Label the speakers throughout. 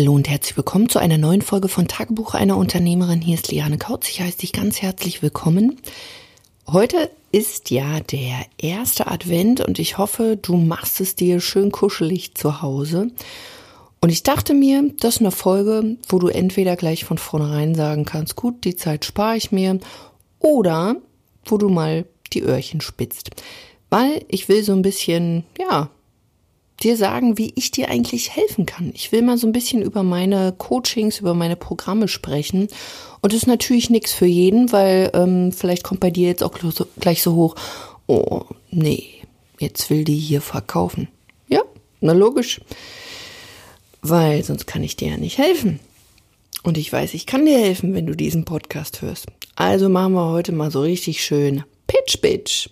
Speaker 1: Hallo und herzlich willkommen zu einer neuen Folge von Tagebuch einer Unternehmerin. Hier ist Liane Kautz. Ich heiße dich ganz herzlich willkommen. Heute ist ja der erste Advent und ich hoffe, du machst es dir schön kuschelig zu Hause. Und ich dachte mir, das ist eine Folge, wo du entweder gleich von vornherein sagen kannst, gut, die Zeit spare ich mir, oder wo du mal die Öhrchen spitzt. Weil ich will so ein bisschen, ja, dir sagen, wie ich dir eigentlich helfen kann. Ich will mal so ein bisschen über meine Coachings, über meine Programme sprechen. Und das ist natürlich nichts für jeden, weil ähm, vielleicht kommt bei dir jetzt auch gleich so hoch, oh nee, jetzt will die hier verkaufen. Ja, na logisch. Weil sonst kann ich dir ja nicht helfen. Und ich weiß, ich kann dir helfen, wenn du diesen Podcast hörst. Also machen wir heute mal so richtig schön Pitch Bitch.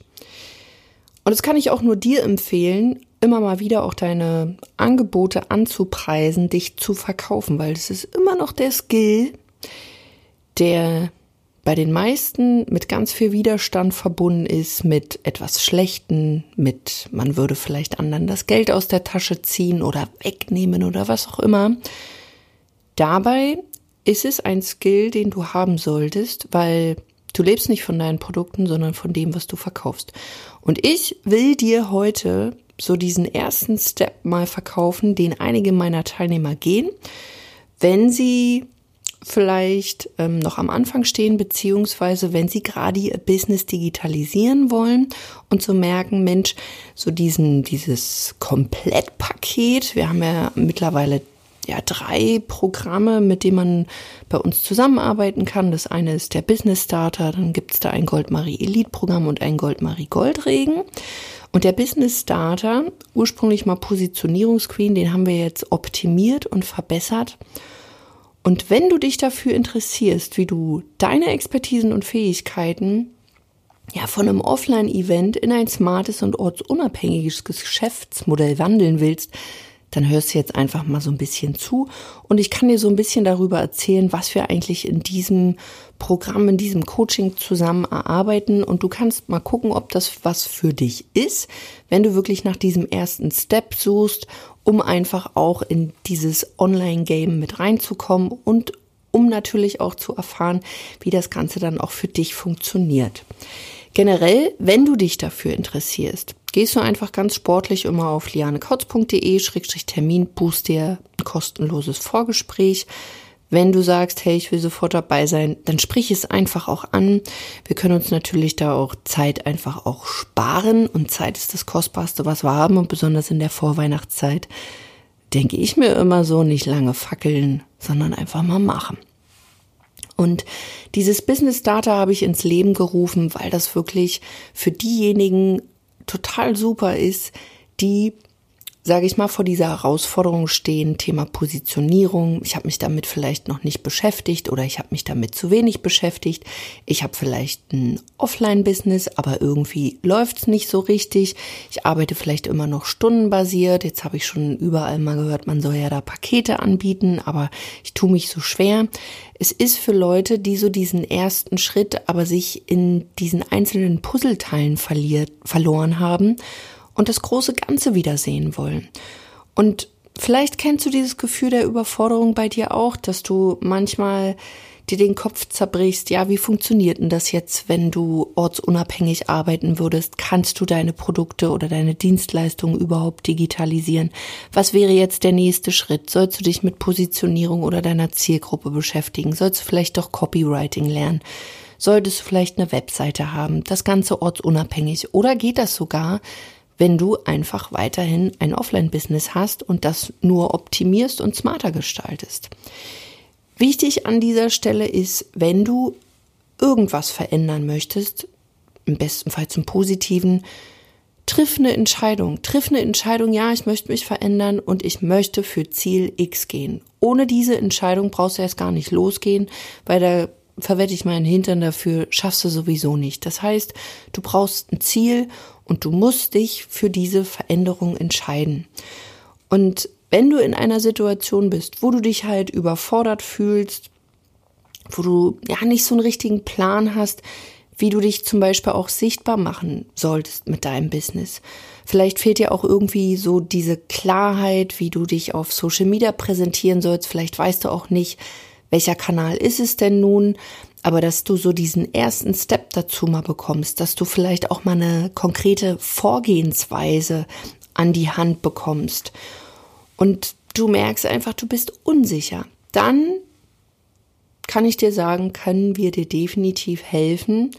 Speaker 1: Und das kann ich auch nur dir empfehlen, immer mal wieder auch deine Angebote anzupreisen, dich zu verkaufen, weil das ist immer noch der Skill, der bei den meisten mit ganz viel Widerstand verbunden ist, mit etwas Schlechten, mit man würde vielleicht anderen das Geld aus der Tasche ziehen oder wegnehmen oder was auch immer. Dabei ist es ein Skill, den du haben solltest, weil du lebst nicht von deinen Produkten, sondern von dem, was du verkaufst. Und ich will dir heute so diesen ersten Step mal verkaufen, den einige meiner Teilnehmer gehen, wenn sie vielleicht ähm, noch am Anfang stehen, beziehungsweise wenn sie gerade ihr Business digitalisieren wollen und so merken, Mensch, so diesen, dieses Komplettpaket, wir haben ja mittlerweile ja drei Programme, mit denen man bei uns zusammenarbeiten kann. Das eine ist der Business Starter, dann gibt es da ein Goldmarie Elite Programm und ein Goldmarie Goldregen. Und der Business Starter, ursprünglich mal Positionierungsqueen, den haben wir jetzt optimiert und verbessert. Und wenn du dich dafür interessierst, wie du deine Expertisen und Fähigkeiten ja von einem Offline-Event in ein smartes und ortsunabhängiges Geschäftsmodell wandeln willst, dann hörst du jetzt einfach mal so ein bisschen zu und ich kann dir so ein bisschen darüber erzählen, was wir eigentlich in diesem Programm, in diesem Coaching zusammen erarbeiten und du kannst mal gucken, ob das was für dich ist, wenn du wirklich nach diesem ersten Step suchst, um einfach auch in dieses Online-Game mit reinzukommen und um natürlich auch zu erfahren, wie das Ganze dann auch für dich funktioniert. Generell, wenn du dich dafür interessierst, gehst du einfach ganz sportlich immer auf lianekautz.de-termin, buchst dir ein kostenloses Vorgespräch. Wenn du sagst, hey, ich will sofort dabei sein, dann sprich es einfach auch an. Wir können uns natürlich da auch Zeit einfach auch sparen und Zeit ist das Kostbarste, was wir haben und besonders in der Vorweihnachtszeit denke ich mir immer so, nicht lange fackeln, sondern einfach mal machen. Und dieses Business Data habe ich ins Leben gerufen, weil das wirklich für diejenigen total super ist, die sage ich mal, vor dieser Herausforderung stehen, Thema Positionierung. Ich habe mich damit vielleicht noch nicht beschäftigt oder ich habe mich damit zu wenig beschäftigt. Ich habe vielleicht ein Offline-Business, aber irgendwie läuft's nicht so richtig. Ich arbeite vielleicht immer noch stundenbasiert. Jetzt habe ich schon überall mal gehört, man soll ja da Pakete anbieten, aber ich tue mich so schwer. Es ist für Leute, die so diesen ersten Schritt, aber sich in diesen einzelnen Puzzleteilen verliert, verloren haben und das große Ganze wiedersehen wollen. Und vielleicht kennst du dieses Gefühl der Überforderung bei dir auch, dass du manchmal dir den Kopf zerbrichst, ja, wie funktioniert denn das jetzt, wenn du ortsunabhängig arbeiten würdest? Kannst du deine Produkte oder deine Dienstleistungen überhaupt digitalisieren? Was wäre jetzt der nächste Schritt? Sollst du dich mit Positionierung oder deiner Zielgruppe beschäftigen? Sollst du vielleicht doch Copywriting lernen? Solltest du vielleicht eine Webseite haben? Das Ganze ortsunabhängig? Oder geht das sogar, wenn du einfach weiterhin ein Offline-Business hast und das nur optimierst und smarter gestaltest. Wichtig an dieser Stelle ist, wenn du irgendwas verändern möchtest, im besten Fall zum Positiven, triff eine Entscheidung. Triff eine Entscheidung, ja, ich möchte mich verändern und ich möchte für Ziel X gehen. Ohne diese Entscheidung brauchst du erst gar nicht losgehen, weil da verwette ich meinen Hintern dafür, schaffst du sowieso nicht. Das heißt, du brauchst ein Ziel und du musst dich für diese Veränderung entscheiden. Und wenn du in einer Situation bist, wo du dich halt überfordert fühlst, wo du ja nicht so einen richtigen Plan hast, wie du dich zum Beispiel auch sichtbar machen solltest mit deinem Business. Vielleicht fehlt dir auch irgendwie so diese Klarheit, wie du dich auf Social Media präsentieren sollst. Vielleicht weißt du auch nicht, welcher Kanal ist es denn nun, aber dass du so diesen ersten Step dazu mal bekommst, dass du vielleicht auch mal eine konkrete Vorgehensweise an die Hand bekommst. Und du merkst einfach, du bist unsicher, dann kann ich dir sagen, können wir dir definitiv helfen,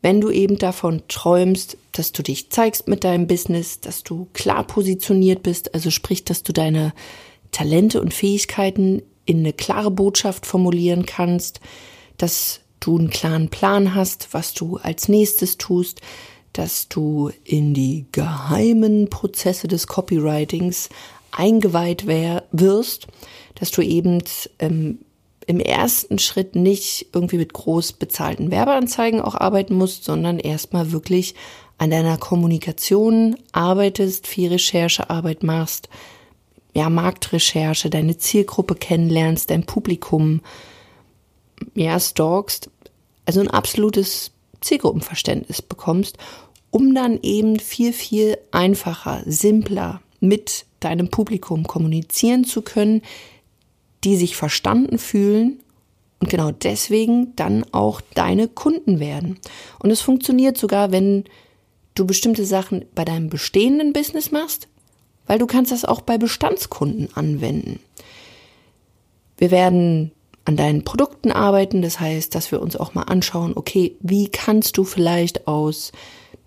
Speaker 1: wenn du eben davon träumst, dass du dich zeigst mit deinem Business, dass du klar positioniert bist, also sprich, dass du deine Talente und Fähigkeiten in eine klare Botschaft formulieren kannst, dass du einen klaren Plan hast, was du als nächstes tust, dass du in die geheimen Prozesse des Copywritings eingeweiht wirst, dass du eben ähm, im ersten Schritt nicht irgendwie mit groß bezahlten Werbeanzeigen auch arbeiten musst, sondern erstmal wirklich an deiner Kommunikation arbeitest, viel Recherchearbeit machst, ja, Marktrecherche, deine Zielgruppe kennenlernst, dein Publikum, ja, stalkst, also ein absolutes Zielgruppenverständnis bekommst, um dann eben viel, viel einfacher, simpler mit deinem Publikum kommunizieren zu können, die sich verstanden fühlen und genau deswegen dann auch deine Kunden werden. Und es funktioniert sogar, wenn du bestimmte Sachen bei deinem bestehenden Business machst, weil du kannst das auch bei Bestandskunden anwenden. Wir werden an deinen Produkten arbeiten, das heißt, dass wir uns auch mal anschauen, okay, wie kannst du vielleicht aus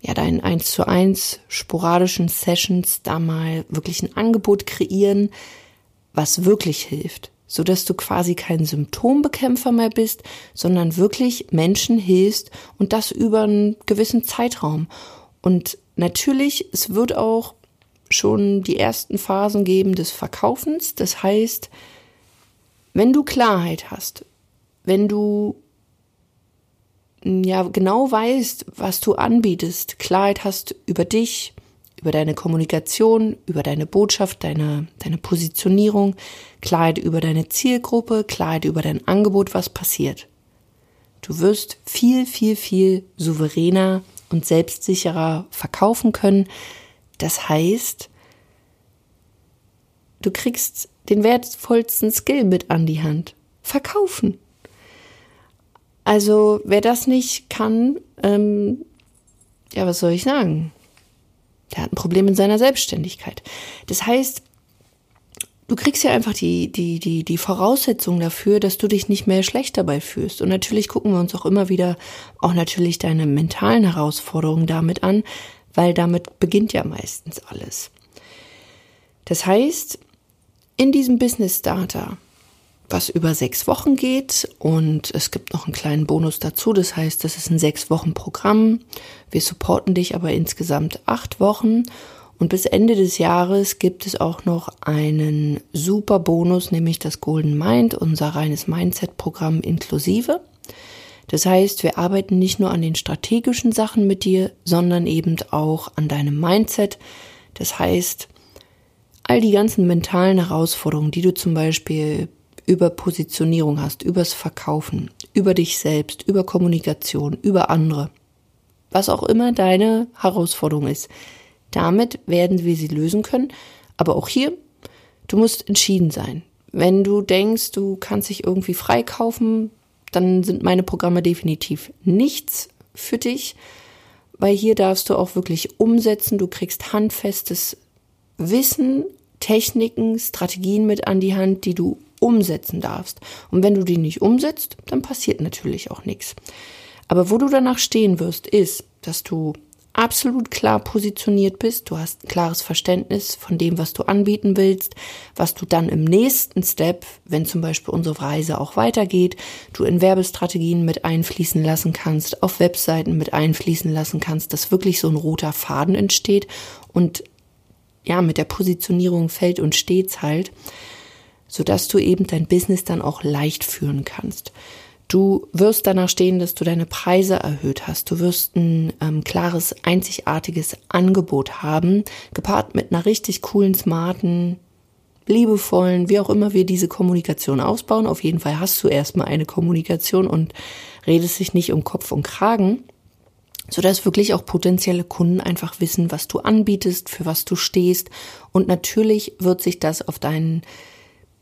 Speaker 1: ja, deinen 1 zu 1 sporadischen Sessions da mal wirklich ein Angebot kreieren, was wirklich hilft so dass du quasi kein Symptombekämpfer mehr bist, sondern wirklich Menschen hilfst und das über einen gewissen Zeitraum. Und natürlich, es wird auch schon die ersten Phasen geben des Verkaufens. Das heißt, wenn du Klarheit hast, wenn du ja genau weißt, was du anbietest, Klarheit hast über dich, über deine Kommunikation, über deine Botschaft, deine, deine Positionierung, Klarheit über deine Zielgruppe, Klarheit über dein Angebot, was passiert. Du wirst viel, viel, viel souveräner und selbstsicherer verkaufen können. Das heißt, du kriegst den wertvollsten Skill mit an die Hand. Verkaufen. Also wer das nicht kann, ähm, ja, was soll ich sagen? Der hat ein Problem in seiner Selbstständigkeit. Das heißt, du kriegst ja einfach die, die, die, die Voraussetzung dafür, dass du dich nicht mehr schlecht dabei fühlst. Und natürlich gucken wir uns auch immer wieder auch natürlich deine mentalen Herausforderungen damit an, weil damit beginnt ja meistens alles. Das heißt, in diesem Business Starter was über sechs Wochen geht und es gibt noch einen kleinen Bonus dazu. Das heißt, das ist ein sechs Wochen Programm. Wir supporten dich aber insgesamt acht Wochen und bis Ende des Jahres gibt es auch noch einen super Bonus, nämlich das Golden Mind, unser reines Mindset-Programm inklusive. Das heißt, wir arbeiten nicht nur an den strategischen Sachen mit dir, sondern eben auch an deinem Mindset. Das heißt, all die ganzen mentalen Herausforderungen, die du zum Beispiel über Positionierung hast, übers Verkaufen, über dich selbst, über Kommunikation, über andere. Was auch immer deine Herausforderung ist. Damit werden wir sie lösen können. Aber auch hier, du musst entschieden sein. Wenn du denkst, du kannst dich irgendwie freikaufen, dann sind meine Programme definitiv nichts für dich, weil hier darfst du auch wirklich umsetzen. Du kriegst handfestes Wissen, Techniken, Strategien mit an die Hand, die du umsetzen darfst. Und wenn du die nicht umsetzt, dann passiert natürlich auch nichts. Aber wo du danach stehen wirst, ist, dass du absolut klar positioniert bist, du hast ein klares Verständnis von dem, was du anbieten willst, was du dann im nächsten Step, wenn zum Beispiel unsere Reise auch weitergeht, du in Werbestrategien mit einfließen lassen kannst, auf Webseiten mit einfließen lassen kannst, dass wirklich so ein roter Faden entsteht und ja, mit der Positionierung fällt und steht's halt sodass du eben dein Business dann auch leicht führen kannst. Du wirst danach stehen, dass du deine Preise erhöht hast. Du wirst ein ähm, klares, einzigartiges Angebot haben, gepaart mit einer richtig coolen, smarten liebevollen, wie auch immer wir diese Kommunikation ausbauen. Auf jeden Fall hast du erstmal eine Kommunikation und redest dich nicht um Kopf und Kragen, sodass wirklich auch potenzielle Kunden einfach wissen, was du anbietest, für was du stehst. Und natürlich wird sich das auf deinen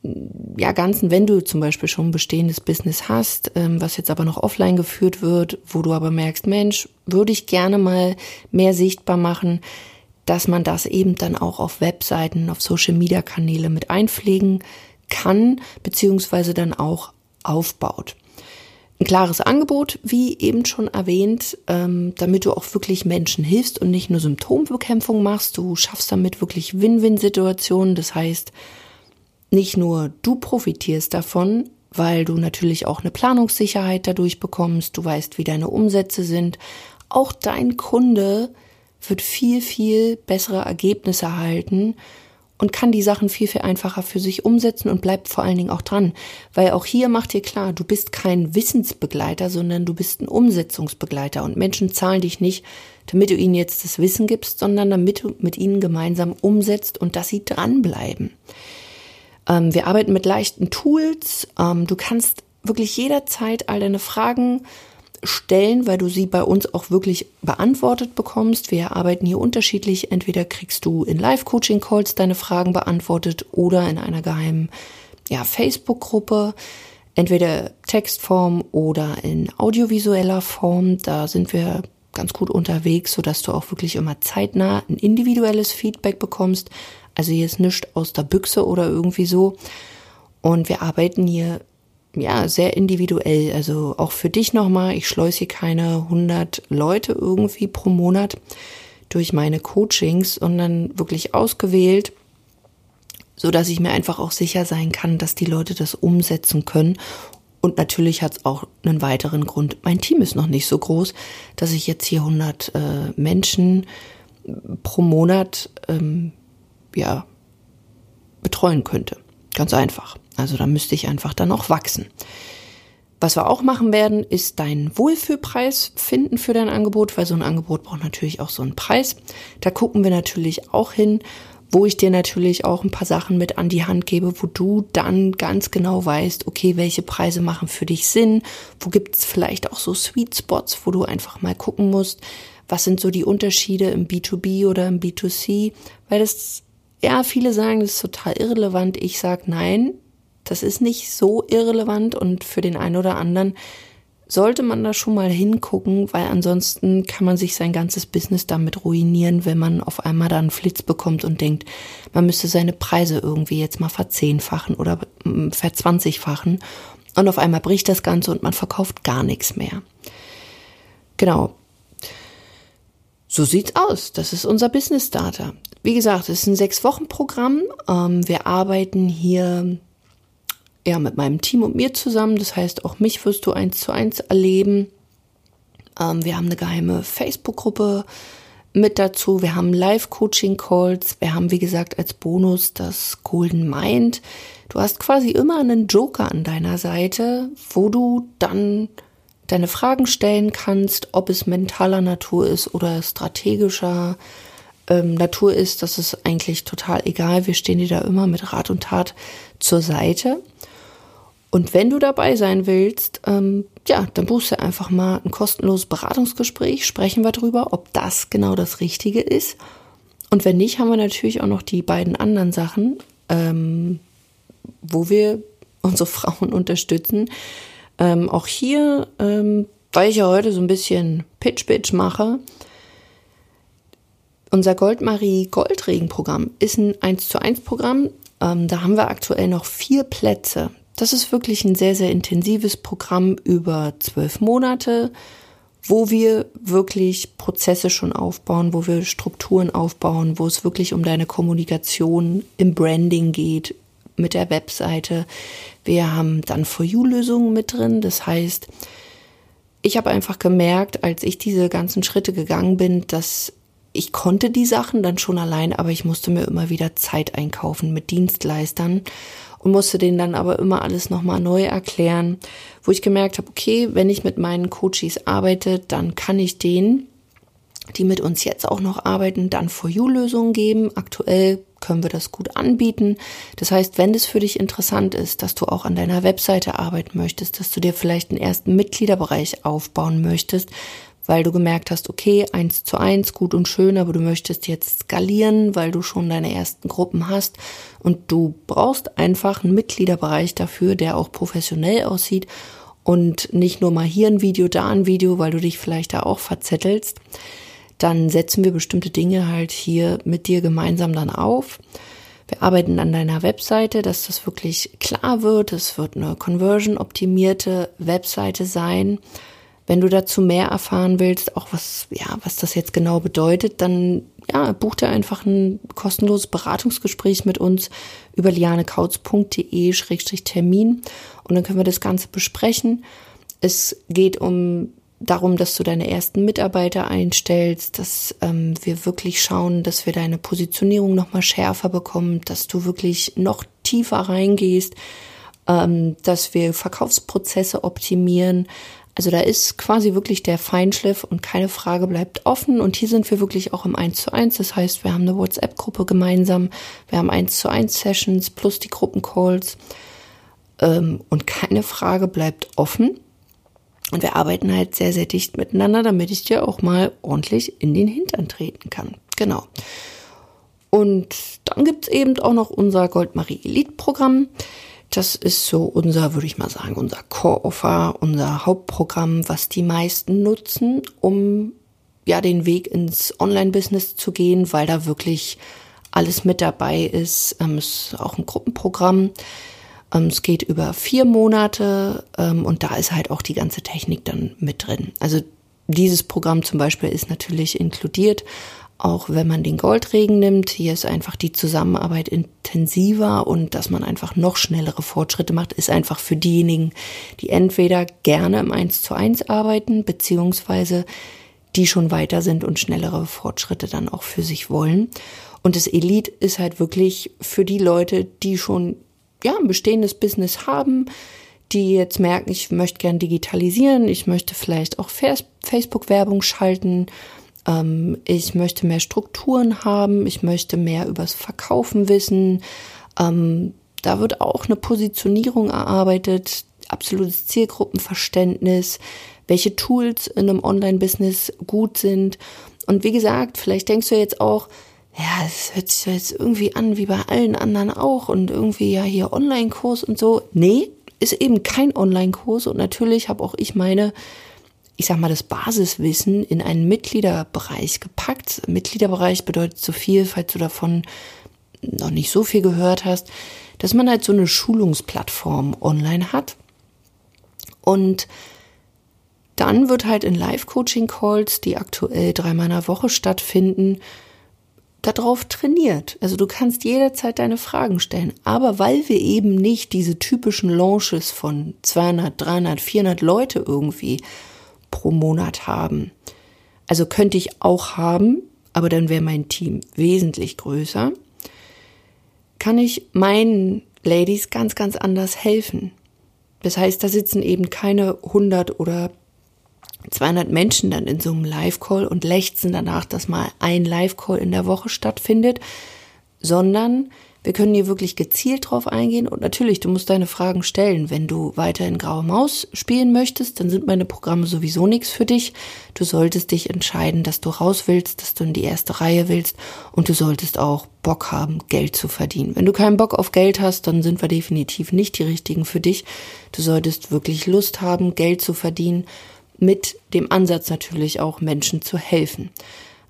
Speaker 1: ja, ganzen, wenn du zum Beispiel schon ein bestehendes Business hast, ähm, was jetzt aber noch offline geführt wird, wo du aber merkst, Mensch, würde ich gerne mal mehr sichtbar machen, dass man das eben dann auch auf Webseiten, auf Social Media Kanäle mit einpflegen kann, beziehungsweise dann auch aufbaut. Ein klares Angebot, wie eben schon erwähnt, ähm, damit du auch wirklich Menschen hilfst und nicht nur Symptombekämpfung machst. Du schaffst damit wirklich Win-Win-Situationen. Das heißt, nicht nur du profitierst davon, weil du natürlich auch eine Planungssicherheit dadurch bekommst, du weißt, wie deine Umsätze sind, auch dein Kunde wird viel, viel bessere Ergebnisse erhalten und kann die Sachen viel, viel einfacher für sich umsetzen und bleibt vor allen Dingen auch dran. Weil auch hier macht dir klar, du bist kein Wissensbegleiter, sondern du bist ein Umsetzungsbegleiter und Menschen zahlen dich nicht, damit du ihnen jetzt das Wissen gibst, sondern damit du mit ihnen gemeinsam umsetzt und dass sie dranbleiben. Ähm, wir arbeiten mit leichten Tools. Ähm, du kannst wirklich jederzeit all deine Fragen stellen, weil du sie bei uns auch wirklich beantwortet bekommst. Wir arbeiten hier unterschiedlich. Entweder kriegst du in Live-Coaching-Calls deine Fragen beantwortet oder in einer geheimen ja, Facebook-Gruppe. Entweder Textform oder in audiovisueller Form. Da sind wir ganz gut unterwegs, sodass du auch wirklich immer zeitnah ein individuelles Feedback bekommst. Also hier ist nichts aus der Büchse oder irgendwie so. Und wir arbeiten hier ja sehr individuell. Also auch für dich nochmal. Ich schleuse hier keine 100 Leute irgendwie pro Monat durch meine Coachings, sondern wirklich ausgewählt, so dass ich mir einfach auch sicher sein kann, dass die Leute das umsetzen können. Und natürlich hat es auch einen weiteren Grund. Mein Team ist noch nicht so groß, dass ich jetzt hier 100 äh, Menschen pro Monat ähm, ja, betreuen könnte. Ganz einfach. Also da müsste ich einfach dann auch wachsen. Was wir auch machen werden, ist deinen Wohlfühlpreis finden für dein Angebot, weil so ein Angebot braucht natürlich auch so einen Preis. Da gucken wir natürlich auch hin, wo ich dir natürlich auch ein paar Sachen mit an die Hand gebe, wo du dann ganz genau weißt, okay, welche Preise machen für dich Sinn, wo gibt es vielleicht auch so Sweet Spots, wo du einfach mal gucken musst, was sind so die Unterschiede im B2B oder im B2C, weil das ja, viele sagen, das ist total irrelevant. Ich sage nein, das ist nicht so irrelevant und für den einen oder anderen sollte man da schon mal hingucken, weil ansonsten kann man sich sein ganzes Business damit ruinieren, wenn man auf einmal da einen Flitz bekommt und denkt, man müsste seine Preise irgendwie jetzt mal verzehnfachen oder mm, verzwanzigfachen und auf einmal bricht das Ganze und man verkauft gar nichts mehr. Genau. So sieht's aus. Das ist unser Business Starter. Wie gesagt, es ist ein Sechs-Wochen-Programm. Ähm, wir arbeiten hier ja mit meinem Team und mir zusammen. Das heißt, auch mich wirst du eins zu eins erleben. Ähm, wir haben eine geheime Facebook-Gruppe mit dazu. Wir haben Live-Coaching-Calls. Wir haben, wie gesagt, als Bonus das Golden Mind. Du hast quasi immer einen Joker an deiner Seite, wo du dann deine Fragen stellen kannst, ob es mentaler Natur ist oder strategischer ähm, Natur ist, das ist eigentlich total egal. Wir stehen dir da immer mit Rat und Tat zur Seite. Und wenn du dabei sein willst, ähm, ja, dann buchst du einfach mal ein kostenloses Beratungsgespräch, sprechen wir drüber, ob das genau das Richtige ist. Und wenn nicht, haben wir natürlich auch noch die beiden anderen Sachen, ähm, wo wir unsere Frauen unterstützen. Ähm, auch hier, ähm, weil ich ja heute so ein bisschen Pitch-Pitch mache, unser Goldmarie Goldregen-Programm ist ein 1 zu 1 Programm. Ähm, da haben wir aktuell noch vier Plätze. Das ist wirklich ein sehr, sehr intensives Programm über zwölf Monate, wo wir wirklich Prozesse schon aufbauen, wo wir Strukturen aufbauen, wo es wirklich um deine Kommunikation im Branding geht, mit der Webseite. Wir haben dann For You-Lösungen mit drin. Das heißt, ich habe einfach gemerkt, als ich diese ganzen Schritte gegangen bin, dass ich konnte die Sachen dann schon allein, aber ich musste mir immer wieder Zeit einkaufen mit Dienstleistern und musste denen dann aber immer alles nochmal neu erklären, wo ich gemerkt habe, okay, wenn ich mit meinen Coaches arbeite, dann kann ich denen, die mit uns jetzt auch noch arbeiten, dann For You-Lösungen geben. Aktuell können wir das gut anbieten. Das heißt, wenn es für dich interessant ist, dass du auch an deiner Webseite arbeiten möchtest, dass du dir vielleicht einen ersten Mitgliederbereich aufbauen möchtest, weil du gemerkt hast, okay, eins zu eins, gut und schön, aber du möchtest jetzt skalieren, weil du schon deine ersten Gruppen hast und du brauchst einfach einen Mitgliederbereich dafür, der auch professionell aussieht und nicht nur mal hier ein Video, da ein Video, weil du dich vielleicht da auch verzettelst, dann setzen wir bestimmte Dinge halt hier mit dir gemeinsam dann auf. Wir arbeiten an deiner Webseite, dass das wirklich klar wird. Es wird eine conversion optimierte Webseite sein. Wenn du dazu mehr erfahren willst, auch was, ja, was das jetzt genau bedeutet, dann ja, buch dir einfach ein kostenloses Beratungsgespräch mit uns über lianekautz.de-termin und dann können wir das Ganze besprechen. Es geht um darum, dass du deine ersten Mitarbeiter einstellst, dass ähm, wir wirklich schauen, dass wir deine Positionierung nochmal schärfer bekommen, dass du wirklich noch tiefer reingehst, ähm, dass wir Verkaufsprozesse optimieren, also da ist quasi wirklich der Feinschliff und keine Frage bleibt offen. Und hier sind wir wirklich auch im 1 zu 1. Das heißt, wir haben eine WhatsApp-Gruppe gemeinsam, wir haben 1 zu 1 Sessions plus die Gruppencalls. Ähm, und keine Frage bleibt offen. Und wir arbeiten halt sehr, sehr dicht miteinander, damit ich dir auch mal ordentlich in den Hintern treten kann. Genau. Und dann gibt's eben auch noch unser Goldmarie Elite Programm. Das ist so unser, würde ich mal sagen, unser Core-Offer, unser Hauptprogramm, was die meisten nutzen, um ja den Weg ins Online-Business zu gehen, weil da wirklich alles mit dabei ist. Ähm, es ist auch ein Gruppenprogramm. Ähm, es geht über vier Monate ähm, und da ist halt auch die ganze Technik dann mit drin. Also dieses Programm zum Beispiel ist natürlich inkludiert, auch wenn man den Goldregen nimmt. Hier ist einfach die Zusammenarbeit intensiver und dass man einfach noch schnellere Fortschritte macht, ist einfach für diejenigen, die entweder gerne im 1 zu 1 arbeiten, beziehungsweise die schon weiter sind und schnellere Fortschritte dann auch für sich wollen. Und das Elite ist halt wirklich für die Leute, die schon ja, ein bestehendes Business haben, die jetzt merken, ich möchte gern digitalisieren, ich möchte vielleicht auch Facebook-Werbung schalten, ähm, ich möchte mehr Strukturen haben, ich möchte mehr übers Verkaufen wissen. Ähm, da wird auch eine Positionierung erarbeitet, absolutes Zielgruppenverständnis, welche Tools in einem Online-Business gut sind. Und wie gesagt, vielleicht denkst du jetzt auch, ja, es hört sich jetzt irgendwie an wie bei allen anderen auch und irgendwie ja hier Online-Kurs und so. Nee, ist eben kein Online-Kurs und natürlich habe auch ich meine ich sag mal, das Basiswissen in einen Mitgliederbereich gepackt. Mitgliederbereich bedeutet so viel, falls du davon noch nicht so viel gehört hast, dass man halt so eine Schulungsplattform online hat. Und dann wird halt in Live-Coaching-Calls, die aktuell dreimal in der Woche stattfinden, darauf trainiert. Also du kannst jederzeit deine Fragen stellen. Aber weil wir eben nicht diese typischen Launches von 200, 300, 400 Leute irgendwie pro Monat haben. Also könnte ich auch haben, aber dann wäre mein Team wesentlich größer. Kann ich meinen Ladies ganz, ganz anders helfen. Das heißt, da sitzen eben keine 100 oder 200 Menschen dann in so einem Live-Call und lechzen danach, dass mal ein Live-Call in der Woche stattfindet, sondern wir können hier wirklich gezielt drauf eingehen und natürlich, du musst deine Fragen stellen. Wenn du weiter in Graue Maus spielen möchtest, dann sind meine Programme sowieso nichts für dich. Du solltest dich entscheiden, dass du raus willst, dass du in die erste Reihe willst und du solltest auch Bock haben, Geld zu verdienen. Wenn du keinen Bock auf Geld hast, dann sind wir definitiv nicht die richtigen für dich. Du solltest wirklich Lust haben, Geld zu verdienen, mit dem Ansatz natürlich auch Menschen zu helfen.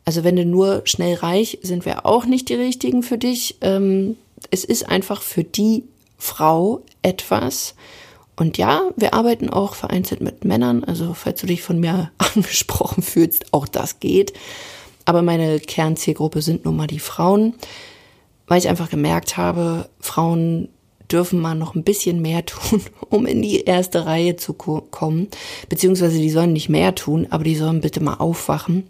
Speaker 1: Also wenn du nur schnell reich, sind wir auch nicht die richtigen für dich. Ähm, es ist einfach für die Frau etwas. Und ja, wir arbeiten auch vereinzelt mit Männern. Also falls du dich von mir angesprochen fühlst, auch das geht. Aber meine Kernzielgruppe sind nun mal die Frauen, weil ich einfach gemerkt habe, Frauen dürfen mal noch ein bisschen mehr tun, um in die erste Reihe zu kommen. Beziehungsweise die sollen nicht mehr tun, aber die sollen bitte mal aufwachen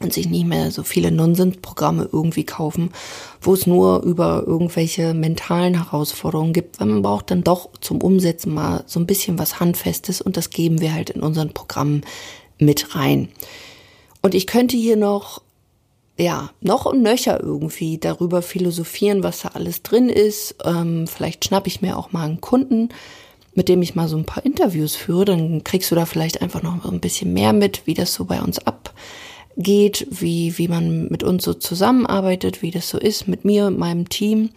Speaker 1: und sich nicht mehr so viele Nonsensprogramme irgendwie kaufen, wo es nur über irgendwelche mentalen Herausforderungen gibt, weil man braucht dann doch zum Umsetzen mal so ein bisschen was Handfestes und das geben wir halt in unseren Programmen mit rein. Und ich könnte hier noch ja, noch und nöcher irgendwie darüber philosophieren, was da alles drin ist. Ähm, vielleicht schnappe ich mir auch mal einen Kunden, mit dem ich mal so ein paar Interviews führe. Dann kriegst du da vielleicht einfach noch ein bisschen mehr mit, wie das so bei uns abgeht, wie, wie man mit uns so zusammenarbeitet, wie das so ist mit mir und meinem Team.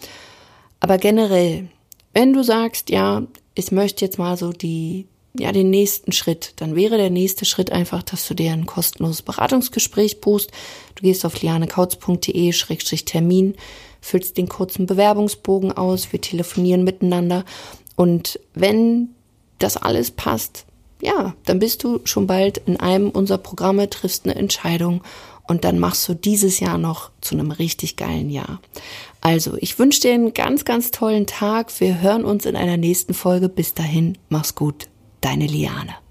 Speaker 1: Aber generell, wenn du sagst, ja, ich möchte jetzt mal so die, ja, den nächsten Schritt, dann wäre der nächste Schritt einfach, dass du dir ein kostenloses Beratungsgespräch buchst. Du gehst auf lianekautz.de-termin, füllst den kurzen Bewerbungsbogen aus, wir telefonieren miteinander und wenn das alles passt, ja, dann bist du schon bald in einem unserer Programme, triffst eine Entscheidung und dann machst du dieses Jahr noch zu einem richtig geilen Jahr. Also, ich wünsche dir einen ganz, ganz tollen Tag. Wir hören uns in einer nächsten Folge. Bis dahin, mach's gut. Deine Liane.